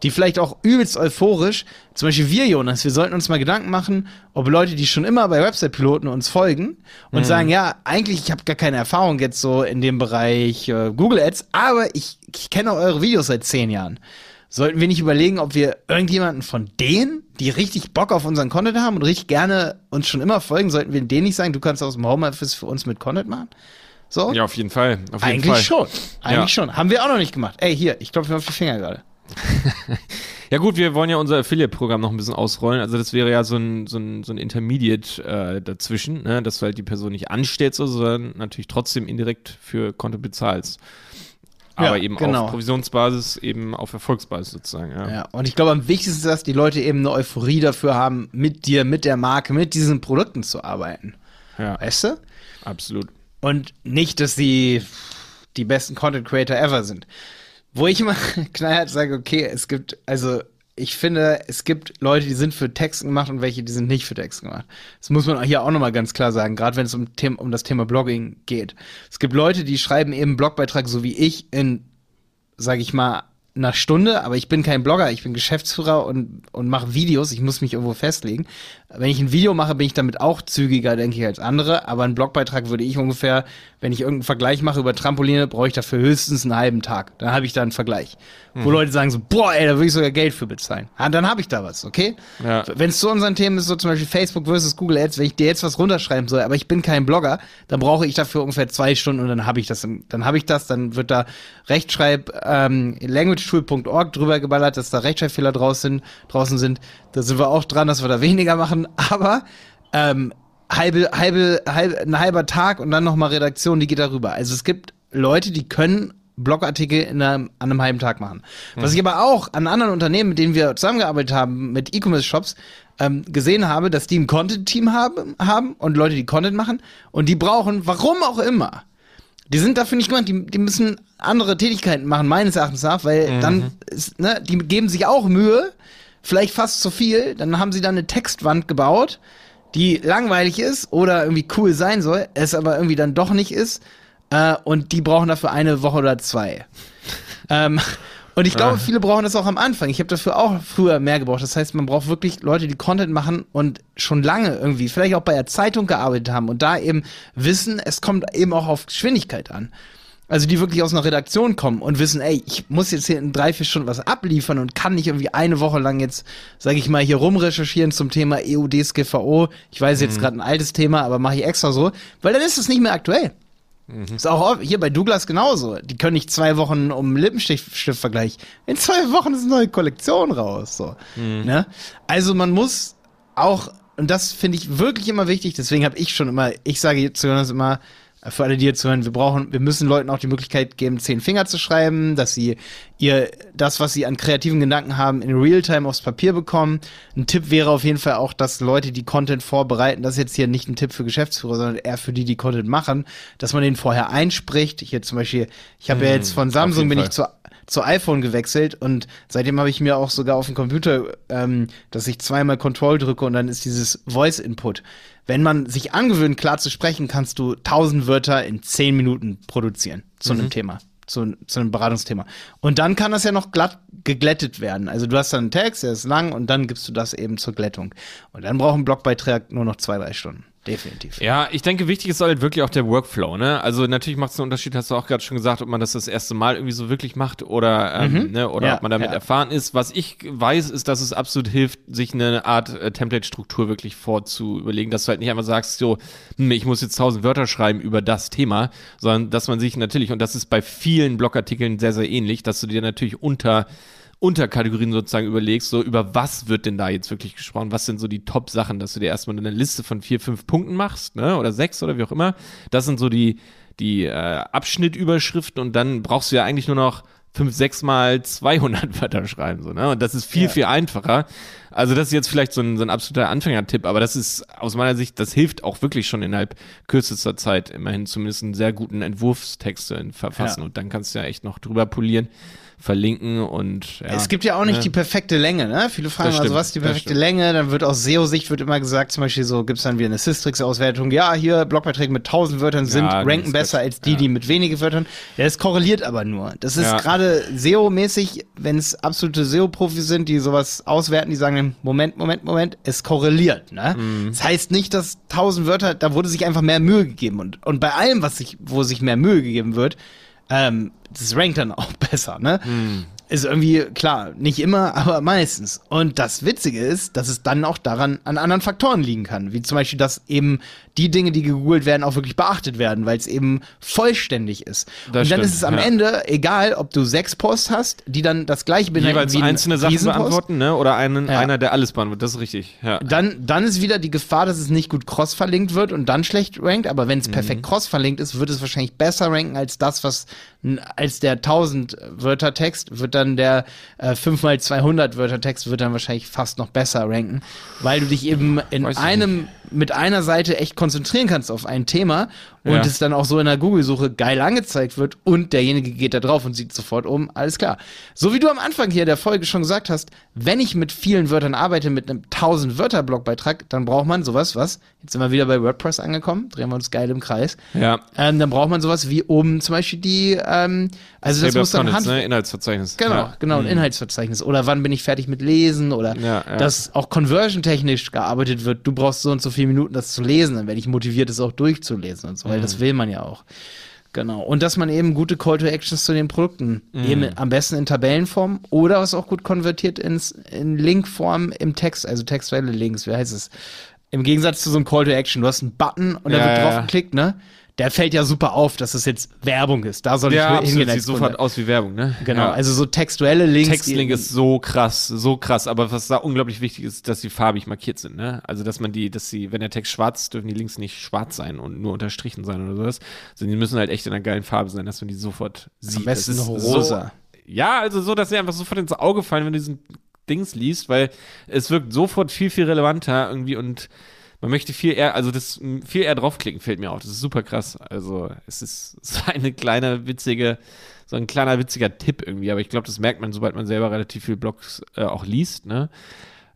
die vielleicht auch übelst euphorisch, zum Beispiel wir, Jonas, wir sollten uns mal Gedanken machen, ob Leute, die schon immer bei Website-Piloten uns folgen und mhm. sagen, ja, eigentlich, ich habe gar keine Erfahrung jetzt so in dem Bereich äh, Google Ads, aber ich, ich kenne eure Videos seit zehn Jahren. Sollten wir nicht überlegen, ob wir irgendjemanden von denen, die richtig Bock auf unseren Content haben und richtig gerne uns schon immer folgen, sollten wir denen nicht sagen, du kannst aus dem Homeoffice für uns mit Content machen? So? Ja, auf jeden Fall. Auf jeden Eigentlich Fall. schon. Eigentlich ja. schon. Haben wir auch noch nicht gemacht. Ey, hier, ich klopfe mir auf die Finger gerade. [LAUGHS] ja gut, wir wollen ja unser Affiliate-Programm noch ein bisschen ausrollen. Also das wäre ja so ein, so ein, so ein Intermediate äh, dazwischen, ne? dass du halt die Person nicht anstellst, sondern natürlich trotzdem indirekt für Konto bezahlst. Aber ja, eben genau. auf Provisionsbasis, eben auf Erfolgsbasis sozusagen. Ja. ja, und ich glaube, am wichtigsten ist, dass die Leute eben eine Euphorie dafür haben, mit dir, mit der Marke, mit diesen Produkten zu arbeiten. Ja. Weißt du? Absolut. Und nicht, dass sie die besten Content Creator ever sind. Wo ich immer [LAUGHS] knallhart sage, okay, es gibt, also ich finde, es gibt Leute, die sind für Texten gemacht und welche, die sind nicht für Texten gemacht. Das muss man hier auch nochmal ganz klar sagen, gerade wenn es um, um das Thema Blogging geht. Es gibt Leute, die schreiben eben Blogbeitrag so wie ich in, sag ich mal, einer Stunde, aber ich bin kein Blogger, ich bin Geschäftsführer und, und mache Videos, ich muss mich irgendwo festlegen. Wenn ich ein Video mache, bin ich damit auch zügiger, denke ich, als andere, aber ein Blogbeitrag würde ich ungefähr, wenn ich irgendeinen Vergleich mache über Trampoline, brauche ich dafür höchstens einen halben Tag. Dann habe ich da einen Vergleich. Mhm. Wo Leute sagen so, boah, ey, da würde ich sogar Geld für bezahlen. Ja, dann habe ich da was, okay? Ja. Wenn es zu unseren Themen ist, so zum Beispiel Facebook versus Google Ads, wenn ich dir jetzt was runterschreiben soll, aber ich bin kein Blogger, dann brauche ich dafür ungefähr zwei Stunden und dann habe ich das, dann habe ich das, dann wird da Rechtschreib, ähm, languagetool.org drüber geballert, dass da Rechtschreibfehler draußen, draußen sind. Da sind wir auch dran, dass wir da weniger machen, aber ähm, halbe, halbe, halbe, ein halber Tag und dann nochmal Redaktion, die geht darüber. Also es gibt Leute, die können Blogartikel in einem, an einem halben Tag machen. Mhm. Was ich aber auch an anderen Unternehmen, mit denen wir zusammengearbeitet haben, mit E-Commerce-Shops, ähm, gesehen habe, dass die ein Content-Team haben, haben und Leute, die Content machen und die brauchen, warum auch immer, die sind dafür nicht gemacht, die, die müssen andere Tätigkeiten machen, meines Erachtens nach, weil mhm. dann, ist, ne, die geben sich auch Mühe, vielleicht fast zu viel, dann haben sie dann eine Textwand gebaut, die langweilig ist oder irgendwie cool sein soll, es aber irgendwie dann doch nicht ist äh, und die brauchen dafür eine Woche oder zwei. [LAUGHS] ähm, und ich glaube, ah. viele brauchen das auch am Anfang. Ich habe dafür auch früher mehr gebraucht. Das heißt, man braucht wirklich Leute, die Content machen und schon lange irgendwie, vielleicht auch bei der Zeitung gearbeitet haben und da eben wissen, es kommt eben auch auf Geschwindigkeit an. Also die wirklich aus einer Redaktion kommen und wissen, ey, ich muss jetzt hier in drei, vier Stunden was abliefern und kann nicht irgendwie eine Woche lang jetzt, sage ich mal, hier rumrecherchieren zum Thema EU-DSGVO. Ich weiß jetzt mhm. gerade ein altes Thema, aber mache ich extra so, weil dann ist es nicht mehr aktuell. Mhm. Ist auch hier bei Douglas genauso. Die können nicht zwei Wochen um Lippenstiftvergleich. In zwei Wochen ist eine neue Kollektion raus. So. Mhm. Ne? Also man muss auch, und das finde ich wirklich immer wichtig, deswegen habe ich schon immer, ich sage zu Jonas immer, für alle, die jetzt hören, wir brauchen, wir müssen Leuten auch die Möglichkeit geben, zehn Finger zu schreiben, dass sie ihr das, was sie an kreativen Gedanken haben, in Realtime aufs Papier bekommen. Ein Tipp wäre auf jeden Fall auch, dass Leute, die Content vorbereiten, das ist jetzt hier nicht ein Tipp für Geschäftsführer, sondern eher für die, die Content machen, dass man den vorher einspricht. Hier zum Beispiel, ich habe hm, ja jetzt von Samsung bin Fall. ich zu zu iPhone gewechselt und seitdem habe ich mir auch sogar auf dem Computer, ähm, dass ich zweimal Control drücke und dann ist dieses Voice Input. Wenn man sich angewöhnt, klar zu sprechen, kannst du tausend Wörter in zehn Minuten produzieren zu mhm. einem Thema zu, zu einem Beratungsthema. Und dann kann das ja noch glatt geglättet werden. Also du hast dann einen Text, der ist lang und dann gibst du das eben zur Glättung. Und dann braucht ein Blogbeitrag nur noch zwei, drei Stunden. Definitiv. Ja, ich denke, wichtig ist halt wirklich auch der Workflow, ne? Also natürlich macht es einen Unterschied, hast du auch gerade schon gesagt, ob man das das erste Mal irgendwie so wirklich macht oder, ähm, mhm. ne, oder ja, ob man damit ja. erfahren ist. Was ich weiß, ist, dass es absolut hilft, sich eine Art äh, Template-Struktur wirklich vorzuüberlegen, dass du halt nicht einfach sagst, so, hm, ich muss jetzt tausend Wörter schreiben über das Thema, sondern dass man sich natürlich, und das ist bei vielen Blogartikeln sehr, sehr ähnlich, dass du dir natürlich unter Unterkategorien sozusagen überlegst, so über was wird denn da jetzt wirklich gesprochen, was sind so die Top-Sachen, dass du dir erstmal eine Liste von vier, fünf Punkten machst, ne, oder sechs oder wie auch immer. Das sind so die, die äh, Abschnittüberschriften und dann brauchst du ja eigentlich nur noch fünf, sechs Mal 200 [LAUGHS] Wörter schreiben, so, ne? Und das ist viel, ja. viel einfacher. Also das ist jetzt vielleicht so ein, so ein absoluter Anfängertipp, aber das ist aus meiner Sicht, das hilft auch wirklich schon innerhalb kürzester Zeit immerhin zumindest einen sehr guten Entwurfstext zu verfassen ja. und dann kannst du ja echt noch drüber polieren verlinken und ja, Es gibt ja auch nicht ne? die perfekte Länge, ne? Viele fragen Das also, stimmt, was ist die perfekte. Länge? Dann wird aus SEO-Sicht wird immer gesagt, zum Beispiel so, gibt es dann wieder eine Systrix-Auswertung, ja, hier Blogbeiträge mit 1000 Wörtern sind, Ja, ranken besser als die, Ja. die mit wenigen Wörtern. Ja, das korreliert aber nur. Das ist gerade SEO-mäßig, wenn es absolute SEO-Profis sind, die sowas auswerten, die sagen, dann, Moment, Moment, Moment, es korreliert, ne? Mhm. Das heißt nicht, dass 1000 Wörter, da wurde sich einfach mehr Mühe gegeben und, und bei allem, was sich, wo sich mehr Mühe gegeben wird, ähm, das rankt dann auch [LAUGHS] besser, ne? Hm. Ist irgendwie, klar, nicht immer, aber meistens. Und das Witzige ist, dass es dann auch daran an anderen Faktoren liegen kann. Wie zum Beispiel, dass eben die Dinge, die gegoogelt werden, auch wirklich beachtet werden, weil es eben vollständig ist. Das und dann stimmt, ist es am ja. Ende egal, ob du sechs Posts hast, die dann das gleiche beinhalten jeweils wie ein einzelne Sachen Riesenpost. beantworten, ne? Oder einen, Ja. einer, der alles beantwortet. Das ist richtig. Ja. Dann, dann ist wieder die Gefahr, dass es nicht gut cross-verlinkt wird und dann schlecht rankt. Aber wenn es Mhm. perfekt cross-verlinkt ist, wird es wahrscheinlich besser ranken als das, was als der 1000 Wörter Text wird dann der äh, 5 mal 200 Wörter Text wird dann wahrscheinlich fast noch besser ranken, weil du dich eben in Weiß einem mit einer Seite echt konzentrieren kannst auf ein Thema und Ja. es dann auch so in der Google-Suche geil angezeigt wird und derjenige geht da drauf und sieht sofort um, alles klar. So wie du am Anfang hier der Folge schon gesagt hast, wenn ich mit vielen Wörtern arbeite, mit einem 1000 Wörter Blogbeitrag, dann braucht man sowas, was, jetzt sind wir wieder bei WordPress angekommen, drehen wir uns geil im Kreis, ja. ähm, dann braucht man sowas wie oben zum Beispiel die, ähm, also das Table muss dann Hand, ne? Inhaltsverzeichnis. Genau, Ja. genau, ein Mhm. Inhaltsverzeichnis. Oder wann bin ich fertig mit Lesen oder Ja, ja. dass auch conversion-technisch gearbeitet wird. Du brauchst so und so viele Minuten, das zu lesen, dann werde ich motiviert, das auch durchzulesen und so, weil Mhm. das will man ja auch. Genau. Und dass man eben gute Call to Actions zu den Produkten, Mhm. eben am besten in Tabellenform oder was auch gut konvertiert ins, in Linkform im Text, also textuelle Links, wie heißt es? Im Gegensatz zu so einem Call to Action, du hast einen Button und da wird drauf geklickt, ne? Der fällt ja super auf, dass es jetzt Werbung ist. Da soll Ja, ich absolut. hingehen Sieht sofort aus wie Werbung, ne? Genau, Ja. also so textuelle Links. Textlink ist so krass, so krass. Aber was da unglaublich wichtig ist, dass sie farbig markiert sind. Ne? Also dass man die, dass sie, wenn der Text schwarz ist, dürfen die Links nicht schwarz sein und nur unterstrichen sein oder sowas. Sondern die müssen halt echt in einer geilen Farbe sein, dass man die sofort sieht. Am besten rosa. So, ja, also so, dass sie einfach sofort ins Auge fallen, wenn du diesen Dings liest, weil es wirkt sofort viel, viel relevanter irgendwie und man möchte viel eher, also das viel eher draufklicken, fällt mir auf. Das ist super krass. Also es ist [LAUGHS] so eine kleine witzige, so ein kleiner witziger Tipp irgendwie, aber ich glaube, das merkt man, sobald man selber relativ viel Blogs äh, auch liest, ne?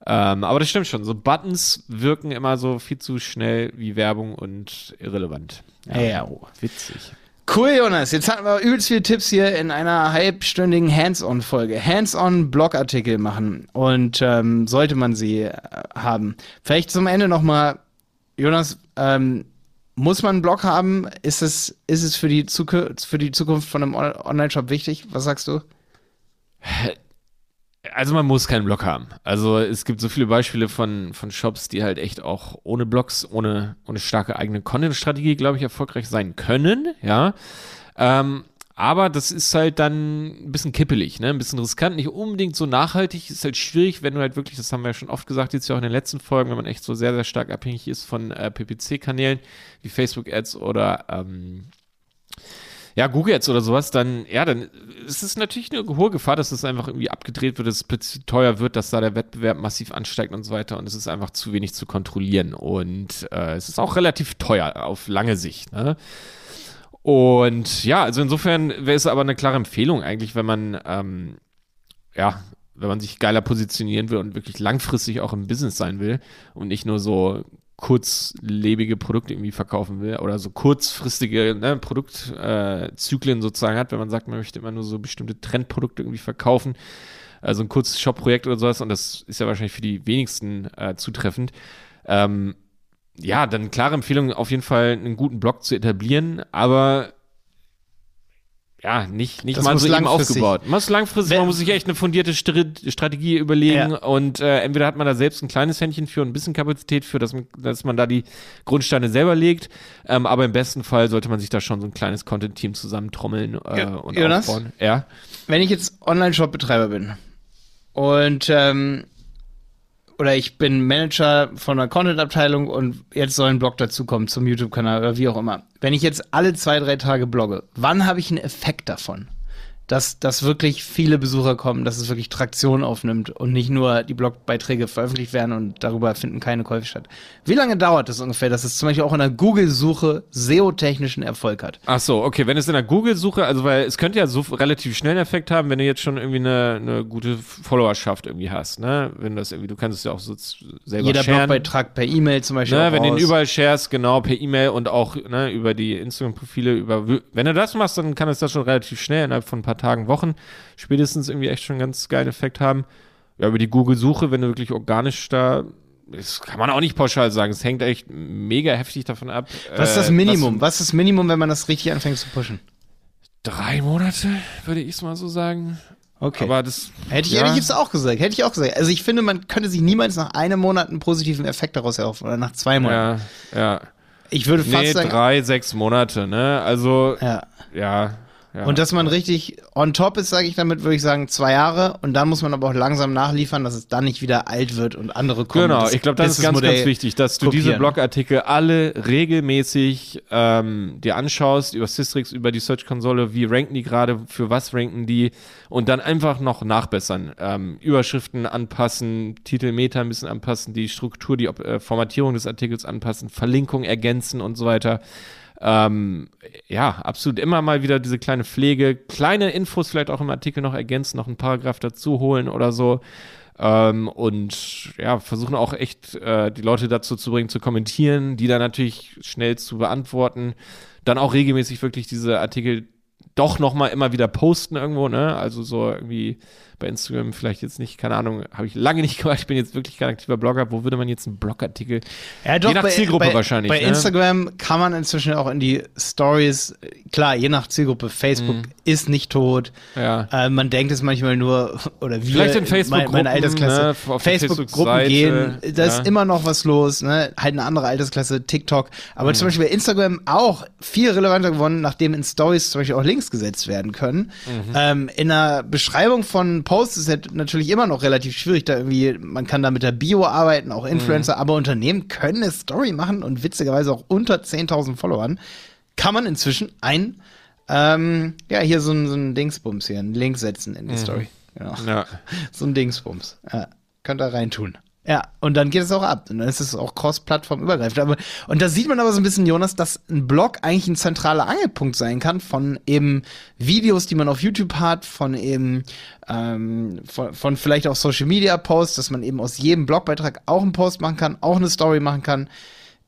Ähm, aber das stimmt schon. So Buttons wirken immer so viel zu schnell wie Werbung und irrelevant. Ja, oh. Witzig. Cool, Jonas. Jetzt hatten wir übelst viele Tipps hier in einer halbstündigen Hands-on-Folge. Hands-on-Blogartikel machen. Und ähm, sollte man sie äh, haben. Vielleicht zum Ende nochmal, Jonas, ähm, muss man einen Blog haben? Ist es, ist es für, die Zukunft, für die Zukunft von einem On- Online-Shop wichtig? Was sagst du? [LAUGHS] Also man muss keinen Blog haben. Also es gibt so viele Beispiele von, von Shops, die halt echt auch ohne Blogs, ohne, ohne starke eigene Content-Strategie, glaube ich, erfolgreich sein können, ja. Ähm, aber das ist halt dann ein bisschen kippelig, ne? Ein bisschen riskant, nicht unbedingt so nachhaltig. Ist halt schwierig, wenn du halt wirklich, das haben wir ja schon oft gesagt, jetzt ja auch in den letzten Folgen, wenn man echt so sehr, sehr stark abhängig ist von äh, PPC-Kanälen wie Facebook-Ads oder ähm, ja, Google Ads oder sowas, dann, ja, dann ist es natürlich eine hohe Gefahr, dass es einfach irgendwie abgedreht wird, dass es teuer wird, dass da der Wettbewerb massiv ansteigt und so weiter und es ist einfach zu wenig zu kontrollieren und äh, es ist auch relativ teuer auf lange Sicht, ne? Und ja, also insofern wäre es aber eine klare Empfehlung eigentlich, wenn man, ähm, ja, wenn man sich geiler positionieren will und wirklich langfristig auch im Business sein will und nicht nur so kurzlebige Produkte irgendwie verkaufen will oder so kurzfristige ne, Produktzyklen äh, sozusagen hat, wenn man sagt, man möchte immer nur so bestimmte Trendprodukte irgendwie verkaufen, also ein kurzes Shop-Projekt oder sowas und das ist ja wahrscheinlich für die wenigsten äh, zutreffend. Ähm, ja, dann klare Empfehlung, auf jeden Fall einen guten Blog zu etablieren, aber ja, nicht, nicht Das mal so eben langfristig- aufgebaut. Man muss langfristig, Wenn- man muss sich echt eine fundierte Strategie überlegen Ja. und äh, entweder hat man da selbst ein kleines Händchen für und ein bisschen Kapazität für, dass man, dass man da die Grundsteine selber legt, ähm, aber im besten Fall sollte man sich da schon so ein kleines Content-Team zusammentrommeln äh, Ja, und Jonas? aufbauen. Ja. wenn ich jetzt Online-Shop-Betreiber bin und ähm, oder ich bin Manager von einer Content-Abteilung und jetzt soll ein Blog dazukommen zum YouTube-Kanal oder wie auch immer. Wenn ich jetzt alle zwei, drei Tage blogge, wann habe ich einen Effekt davon? Dass, dass wirklich viele Besucher kommen, dass es wirklich Traktion aufnimmt und nicht nur die Blogbeiträge veröffentlicht werden und darüber finden keine Käufe statt. Wie lange dauert es ungefähr, dass es zum Beispiel auch in der Google-Suche SEO-technischen Erfolg hat? Ach so, okay, wenn es in der Google-Suche, also weil es könnte ja so relativ schnell einen Effekt haben, wenn du jetzt schon irgendwie eine, eine gute Followerschaft irgendwie hast, ne? Wenn das irgendwie, du kannst es ja auch so selber Jeder sharen. Blogbeitrag per E-Mail zum Beispiel. Ne, wenn du ihn raus. überall sharest, genau, per E-Mail und auch ne, über die Instagram-Profile, über wenn du das machst, dann kann es das schon relativ schnell innerhalb von ein paar Tagen, Wochen spätestens irgendwie echt schon einen ganz geilen Effekt haben. Ja, über die Google-Suche, wenn du wirklich organisch da, das kann man auch nicht pauschal sagen. Es hängt echt mega heftig davon ab. Was ist das äh, Minimum? Was ist das Minimum, wenn man das richtig anfängt zu pushen? drei Monate, würde ich es mal so sagen. Okay. Aber das Hätte ich, ja, hätte ich auch gesagt. Hätte ich auch gesagt. Also ich finde, man könnte sich niemals nach einem Monat einen positiven Effekt daraus erhoffen oder nach zwei Monaten. ja, ja. Ich würde fast Nee, sagen. drei, sechs Monate, ne? Also, Ja. ja. Ja. Und dass man richtig on top ist, sage ich damit, würde ich sagen, zwei Jahre. Und dann muss man aber auch langsam nachliefern, dass es dann nicht wieder alt wird und andere kommen. Genau, Das ich glaube, das ist ganz, ganz wichtig, dass du diese kopieren. Blogartikel alle regelmäßig ähm, dir anschaust, über Systrix, über die Search-Konsole, wie ranken die gerade, für was ranken die und dann einfach noch nachbessern. Ähm, Überschriften anpassen, Titel, Meta ein bisschen anpassen, die Struktur, die äh, Formatierung des Artikels anpassen, Verlinkung ergänzen und so weiter. Ähm, ja, absolut immer mal wieder diese kleine Pflege, kleine Infos vielleicht auch im Artikel noch ergänzen, noch einen Paragraph dazu holen oder so. Ähm, und ja, versuchen auch echt äh, die Leute dazu zu bringen, zu kommentieren, die dann natürlich schnell zu beantworten. Dann auch regelmäßig wirklich diese Artikel doch noch mal immer wieder posten irgendwo, ne? Also so irgendwie bei Instagram vielleicht jetzt nicht, keine Ahnung, habe ich lange nicht [LAUGHS] gemacht. Ich bin jetzt wirklich kein aktiver Blogger. Wo würde man jetzt einen Blogartikel? Ja, doch, je nach bei, Zielgruppe bei, wahrscheinlich. Bei ne? Instagram kann man inzwischen auch in die Stories, klar, je nach Zielgruppe, Facebook Mhm. ist nicht tot. Ja. Äh, man denkt es manchmal nur, [LAUGHS] oder wir, Vielleicht in Facebook-Gruppen, meine, meine Altersklasse, ne, Facebook-Gruppen gehen, da ist ja. immer noch was los, ne? halt eine andere Altersklasse, TikTok. Aber Mhm. zum Beispiel bei Instagram auch viel relevanter geworden, nachdem in Stories zum Beispiel auch Links gesetzt werden können. Mhm. Ähm, in der Beschreibung von Posts ist es natürlich immer noch relativ schwierig, da irgendwie, man kann da mit der Bio arbeiten, auch Influencer, Mhm. aber Unternehmen können eine Story machen und witzigerweise auch unter 10.000 Followern kann man inzwischen ein, ähm, ja, hier so ein, so ein Dingsbums hier, einen Link setzen in die Mhm. Story. Genau. Ja. [LAUGHS] So ein Dingsbums. Ja, könnt ihr reintun. Ja, und dann geht es auch ab. Und dann ist es auch cross-Plattform übergreifend. Aber, und da sieht man aber so ein bisschen, Jonas, dass ein Blog eigentlich ein zentraler Angelpunkt sein kann von eben Videos, die man auf YouTube hat, von eben ähm, von, von vielleicht auch Social Media Posts, dass man eben aus jedem Blogbeitrag auch einen Post machen kann, auch eine Story machen kann.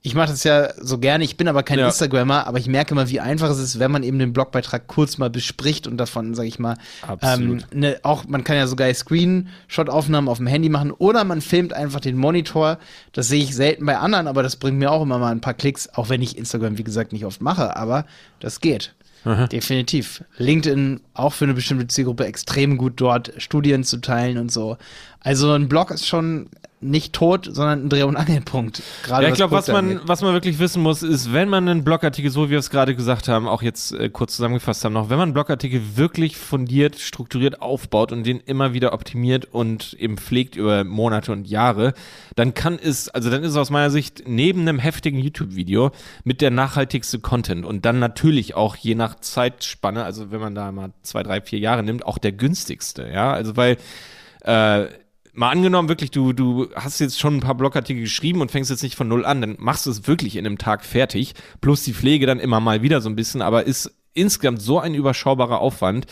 Ich mache das ja so gerne, ich bin aber kein Ja. Instagrammer, aber ich merke immer, wie einfach es ist, wenn man eben den Blogbeitrag kurz mal bespricht und davon, sage ich mal, ähm, ne, auch man kann ja sogar Screenshot-Aufnahmen auf dem Handy machen oder man filmt einfach den Monitor. Das sehe ich selten bei anderen, aber das bringt mir auch immer mal ein paar Klicks, auch wenn ich Instagram, wie gesagt, nicht oft mache, aber das geht. Definitiv. LinkedIn auch für eine bestimmte Zielgruppe extrem gut dort Studien zu teilen und so. Also ein Blog ist schon nicht tot, sondern ein Dreh- und Angelpunkt. Gerade Ja, ich glaube, was Produkte man, was man wirklich wissen muss, ist, wenn man einen Blogartikel, so wie wir es gerade gesagt haben, auch jetzt äh, kurz zusammengefasst haben, noch, wenn man einen Blogartikel wirklich fundiert, strukturiert aufbaut und den immer wieder optimiert und eben pflegt über Monate und Jahre, dann kann es, also dann ist es aus meiner Sicht neben einem heftigen YouTube-Video mit der nachhaltigste Content und dann natürlich auch je nach Zeitspanne, also wenn man da mal zwei, drei, vier Jahre nimmt, auch der günstigste, ja, also weil äh, mal angenommen, wirklich, du, du hast jetzt schon ein paar Blogartikel geschrieben und fängst jetzt nicht von null an, dann machst du es wirklich in einem Tag fertig, plus die Pflege dann immer mal wieder so ein bisschen, aber ist insgesamt so ein überschaubarer Aufwand.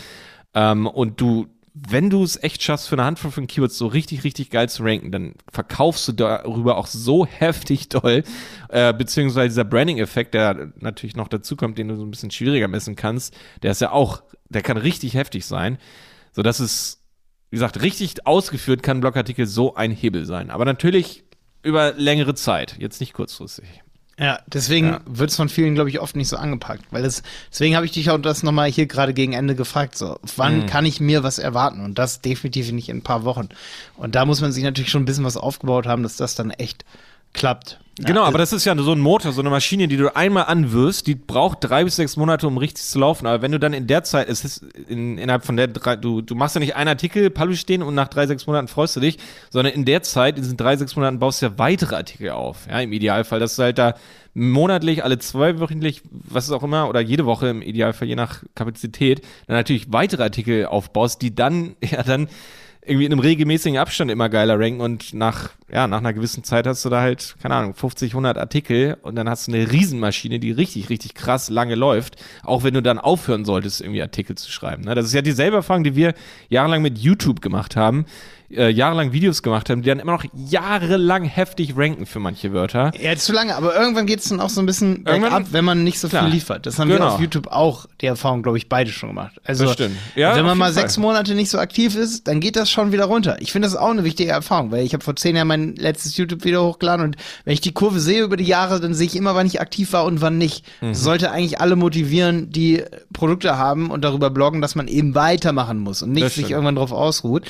Ähm, und du, wenn du es echt schaffst, für eine Handvoll von Keywords so richtig, richtig geil zu ranken, dann verkaufst du darüber auch so [LAUGHS] heftig doll, äh, beziehungsweise dieser Branding-Effekt, der natürlich noch dazu kommt, den du so ein bisschen schwieriger messen kannst, der ist ja auch, der kann richtig heftig sein, so dass es wie gesagt, richtig ausgeführt kann ein Blogartikel so ein Hebel sein. Aber natürlich über längere Zeit, jetzt nicht kurzfristig. Ja, deswegen Ja. wird es von vielen, glaube ich, oft nicht so angepackt. Weil das, deswegen habe ich dich auch das nochmal hier gerade gegen Ende gefragt. So, wann Mhm. kann ich mir was erwarten? Und das definitiv nicht in ein paar Wochen. Und da muss man sich natürlich schon ein bisschen was aufgebaut haben, dass das dann echt klappt. Genau, aber das ist ja so ein Motor, so eine Maschine, die du einmal anwirfst, die braucht drei bis sechs Monate, um richtig zu laufen. Aber wenn du dann in der Zeit, es ist in, innerhalb von der drei, du, du machst ja nicht einen Artikel, Palu stehen und nach drei, sechs Monaten freust du dich, sondern in der Zeit, in diesen drei, sechs Monaten baust du ja weitere Artikel auf. Ja, im Idealfall, dass du halt da monatlich, alle zwei wöchentlich, was ist auch immer, oder jede Woche im Idealfall, je nach Kapazität, dann natürlich weitere Artikel aufbaust, die dann, [LAUGHS] ja, dann irgendwie in einem regelmäßigen Abstand immer geiler ranken und nach, ja, nach einer gewissen Zeit hast du da halt, keine Ahnung, 50, 100 Artikel und dann hast du eine Riesenmaschine, die richtig, richtig krass lange läuft, auch wenn du dann aufhören solltest, irgendwie Artikel zu schreiben. Ne? Das ist ja dieselbe Erfahrung, die wir jahrelang mit YouTube gemacht haben äh, jahrelang Videos gemacht haben, die dann immer noch jahrelang heftig ranken für manche Wörter. Ja, zu lange, aber irgendwann geht es dann auch so ein bisschen ab, wenn man nicht so klar. viel liefert. Das haben genau. wir auf YouTube auch, die Erfahrung, glaube ich, beide schon gemacht. Also, das stimmt. Ja, wenn man mal Fall. sechs Monate nicht so aktiv ist, dann geht das schon wieder runter. Ich finde das auch eine wichtige Erfahrung, weil ich habe vor zehn Jahren mein letztes YouTube-Video hochgeladen und wenn ich die Kurve sehe über die Jahre, dann sehe ich immer, wann ich aktiv war und wann nicht. Mhm. Das sollte eigentlich alle motivieren, die Produkte haben und darüber bloggen, dass man eben weitermachen muss und nicht sich irgendwann drauf ausruht.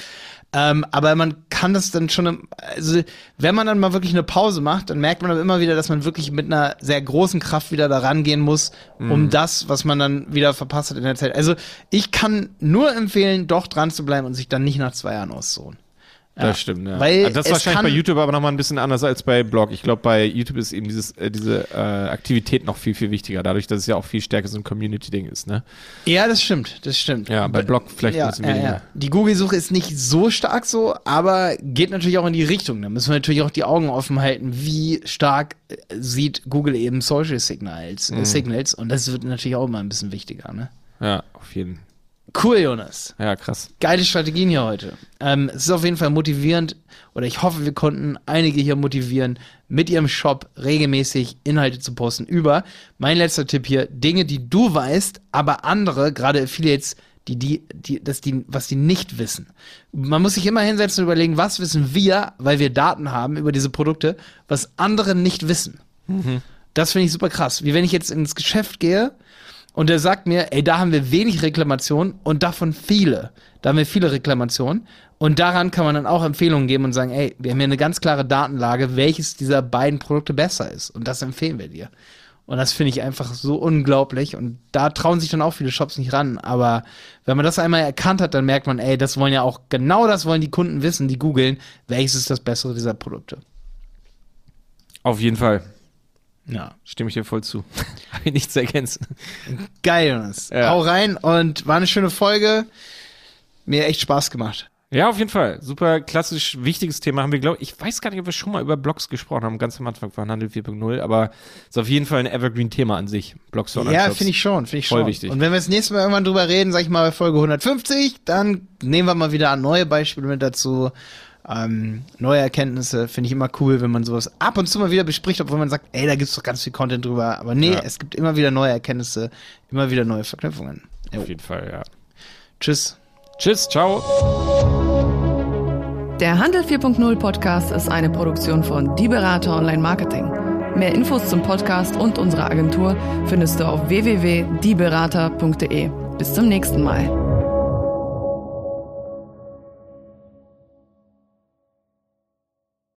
Ähm, aber man kann das dann schon, also wenn man dann mal wirklich eine Pause macht, dann merkt man aber immer wieder, dass man wirklich mit einer sehr großen Kraft wieder da rangehen muss, um mhm. das, was man dann wieder verpasst hat in der Zeit. Also ich kann nur empfehlen, doch dran zu bleiben und sich dann nicht nach zwei Jahren auszuholen. Ja, das stimmt, ja. Weil also das ist wahrscheinlich bei YouTube aber nochmal ein bisschen anders als bei Blog. Ich glaube, bei YouTube ist eben dieses, äh, diese äh, Aktivität noch viel, viel wichtiger, dadurch, dass es ja auch viel stärker so ein Community-Ding ist, ne? Ja, das stimmt, das stimmt. Ja, bei Blog vielleicht ja, ein bisschen weniger. Ja, ja. Die Google-Suche ist nicht so stark so, aber geht natürlich auch in die Richtung. Da müssen wir natürlich auch die Augen offen halten, wie stark äh, sieht Google eben Social Signals, äh, mhm. Signals und das wird natürlich auch immer ein bisschen wichtiger, ne? Ja, auf jeden Fall. Cool, Jonas. Ja, krass. Geile Strategien hier heute. Ähm, es ist auf jeden Fall motivierend oder ich hoffe, wir konnten einige hier motivieren, mit ihrem Shop regelmäßig Inhalte zu posten über. Mein letzter Tipp hier, Dinge, die du weißt, aber andere, gerade Affiliates, die, die, die, das die, was die nicht wissen. Man muss sich immer hinsetzen und überlegen, was wissen wir, weil wir Daten haben über diese Produkte, was andere nicht wissen. Mhm. Das finde ich super krass. Wie wenn ich jetzt ins Geschäft gehe und der sagt mir, ey, da haben wir wenig Reklamationen und davon viele. Da haben wir viele Reklamationen. Und daran kann man dann auch Empfehlungen geben und sagen, ey, wir haben hier eine ganz klare Datenlage, welches dieser beiden Produkte besser ist. Und das empfehlen wir dir. Und das finde ich einfach so unglaublich. Und da trauen sich dann auch viele Shops nicht ran. Aber wenn man das einmal erkannt hat, dann merkt man, ey, das wollen ja auch, genau das wollen die Kunden wissen, die googeln, welches ist das bessere dieser Produkte. Auf jeden Fall. Ja. Stimme ich dir voll zu. [LAUGHS] Habe ich nichts zu ergänzen. Geil, Jonas. Ja. Hau rein und war eine schöne Folge. Mir echt Spaß gemacht. Ja, auf jeden Fall. Super klassisch wichtiges Thema haben wir, glaube ich, weiß gar nicht, ob wir schon mal über Blogs gesprochen haben, ganz am Anfang von Handel 4.0, aber ist auf jeden Fall ein Evergreen-Thema an sich. Blogs Ja, finde ich schon, finde ich Voll schon. wichtig. Und wenn wir das nächste Mal irgendwann drüber reden, sag ich mal bei Folge 150, dann nehmen wir mal wieder neue Beispiele mit dazu ähm, neue Erkenntnisse finde ich immer cool, wenn man sowas ab und zu mal wieder bespricht, obwohl man sagt, ey, da gibt's doch ganz viel Content drüber. Aber nee, ja. es gibt immer wieder neue Erkenntnisse, immer wieder neue Verknüpfungen. Jo. Auf jeden Fall, ja. Tschüss. Tschüss, ciao. Der Handel 4.0 Podcast ist eine Produktion von Die Berater Online Marketing. Mehr Infos zum Podcast und unserer Agentur findest du auf www.dieberater.de. Bis zum nächsten Mal.